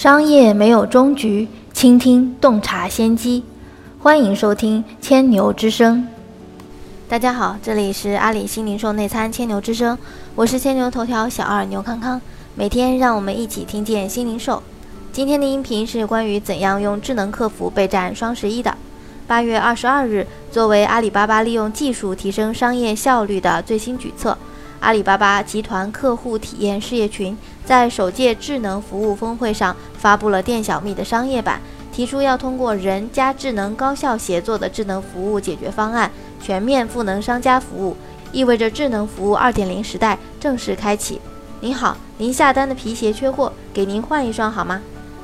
商业没有终局，倾听洞察先机。欢迎收听千牛之声。大家好，这里是阿里新零售内参千牛之声，我是千牛头条小二牛康康。每天让我们一起听见新零售。今天的音频是关于怎样用智能客服备战双十一的。八月二十二日，作为阿里巴巴利用技术提升商业效率的最新举措。阿里巴巴集团客户体验事业群在首届智能服务峰会上发布了店小蜜的商业版，提出要通过人加智能高效协作的智能服务解决方案，全面赋能商家服务，意味着智能服务二点零时代正式开启。您好，您下单的皮鞋缺货，给您换一双好吗？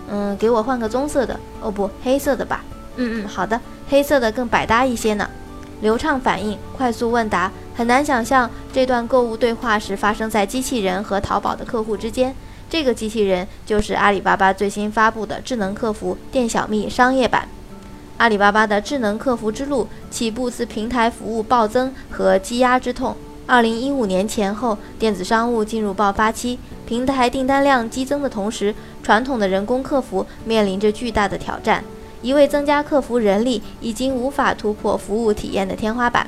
嗯，给我换个棕色的，哦不，黑色的吧。嗯嗯，好的，黑色的更百搭一些呢。流畅反应，快速问答。很难想象这段购物对话是发生在机器人和淘宝的客户之间。这个机器人就是阿里巴巴最新发布的智能客服店小蜜商业版。阿里巴巴的智能客服之路起步自平台服务暴增和积压之痛。二零一五年前后，电子商务进入爆发期，平台订单量激增的同时，传统的人工客服面临着巨大的挑战。一味增加客服人力，已经无法突破服务体验的天花板。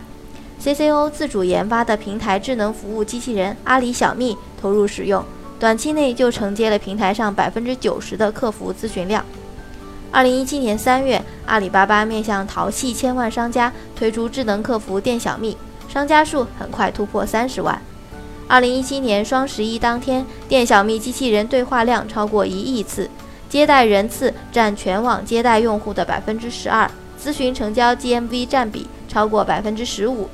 CCO 自主研发的平台智能服务机器人阿里小蜜投入使用，短期内就承接了平台上百分之九十的客服咨询量。二零一七年三月，阿里巴巴面向淘系千万商家推出智能客服店小蜜，商家数很快突破三十万。二零一七年双十一当天，店小蜜机器人对话量超过一亿次，接待人次占全网接待用户的百分之十二，咨询成交 GMV 占比超过百分之十五。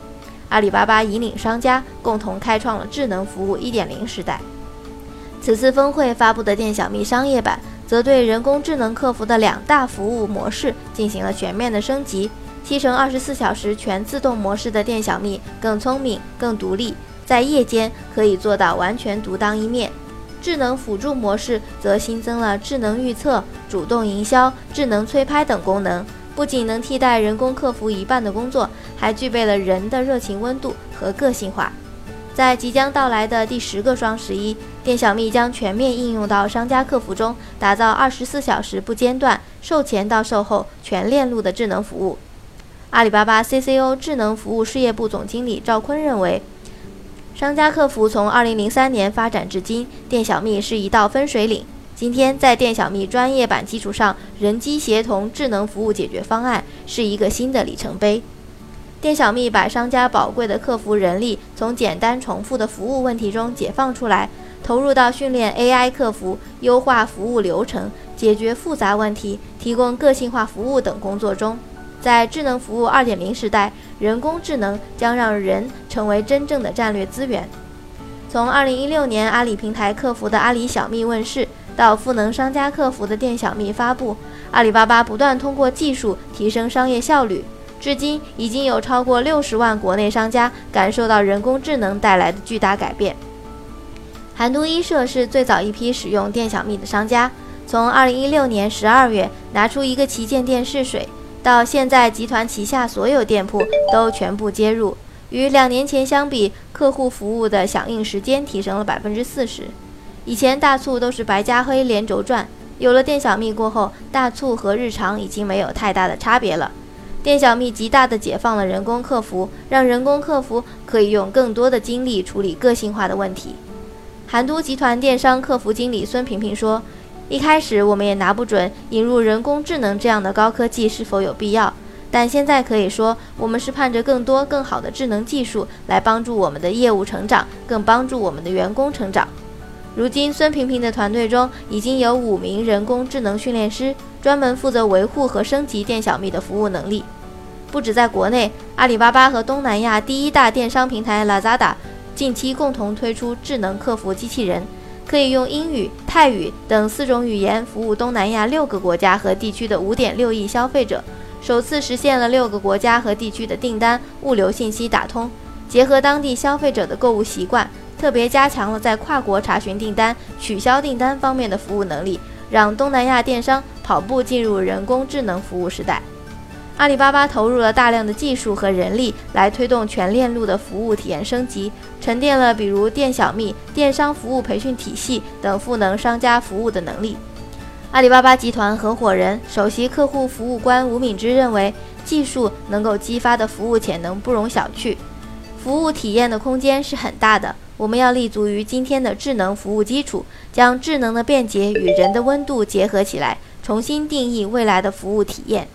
阿里巴巴引领商家共同开创了智能服务1.0时代。此次峰会发布的店小蜜商业版，则对人工智能客服的两大服务模式进行了全面的升级。七乘二十四小时全自动模式的店小蜜更聪明、更独立，在夜间可以做到完全独当一面。智能辅助模式则新增了智能预测、主动营销、智能催拍等功能。不仅能替代人工客服一半的工作，还具备了人的热情温度和个性化。在即将到来的第十个双十一，店小蜜将全面应用到商家客服中，打造二十四小时不间断、售前到售后全链路的智能服务。阿里巴巴 CCO 智能服务事业部总经理赵坤认为，商家客服从二零零三年发展至今，店小蜜是一道分水岭。今天，在店小蜜专业版基础上，人机协同智能服务解决方案是一个新的里程碑。店小蜜把商家宝贵的客服人力从简单重复的服务问题中解放出来，投入到训练 AI 客服、优化服务流程、解决复杂问题、提供个性化服务等工作中。在智能服务2.0时代，人工智能将让人成为真正的战略资源。从2016年阿里平台客服的阿里小蜜问世。到赋能商家客服的店小蜜发布，阿里巴巴不断通过技术提升商业效率。至今已经有超过六十万国内商家感受到人工智能带来的巨大改变。韩都衣舍是最早一批使用店小蜜的商家，从二零一六年十二月拿出一个旗舰店试水，到现在集团旗下所有店铺都全部接入，与两年前相比，客户服务的响应时间提升了百分之四十。以前大促都是白加黑连轴转，有了店小蜜过后，大促和日常已经没有太大的差别了。店小蜜极大的解放了人工客服，让人工客服可以用更多的精力处理个性化的问题。韩都集团电商客服经理孙萍萍说：“一开始我们也拿不准引入人工智能这样的高科技是否有必要，但现在可以说，我们是盼着更多更好的智能技术来帮助我们的业务成长，更帮助我们的员工成长。”如今，孙萍萍的团队中已经有五名人工智能训练师，专门负责维护和升级店小蜜的服务能力。不止在国内，阿里巴巴和东南亚第一大电商平台 Lazada 近期共同推出智能客服机器人，可以用英语、泰语等四种语言服务东南亚六个国家和地区的五点六亿消费者，首次实现了六个国家和地区的订单物流信息打通，结合当地消费者的购物习惯。特别加强了在跨国查询订单、取消订单方面的服务能力，让东南亚电商跑步进入人工智能服务时代。阿里巴巴投入了大量的技术和人力来推动全链路的服务体验升级，沉淀了比如店小蜜电商服务培训体系等赋能商家服务的能力。阿里巴巴集团合伙人、首席客户服务官吴敏之认为，技术能够激发的服务潜能不容小觑，服务体验的空间是很大的。我们要立足于今天的智能服务基础，将智能的便捷与人的温度结合起来，重新定义未来的服务体验。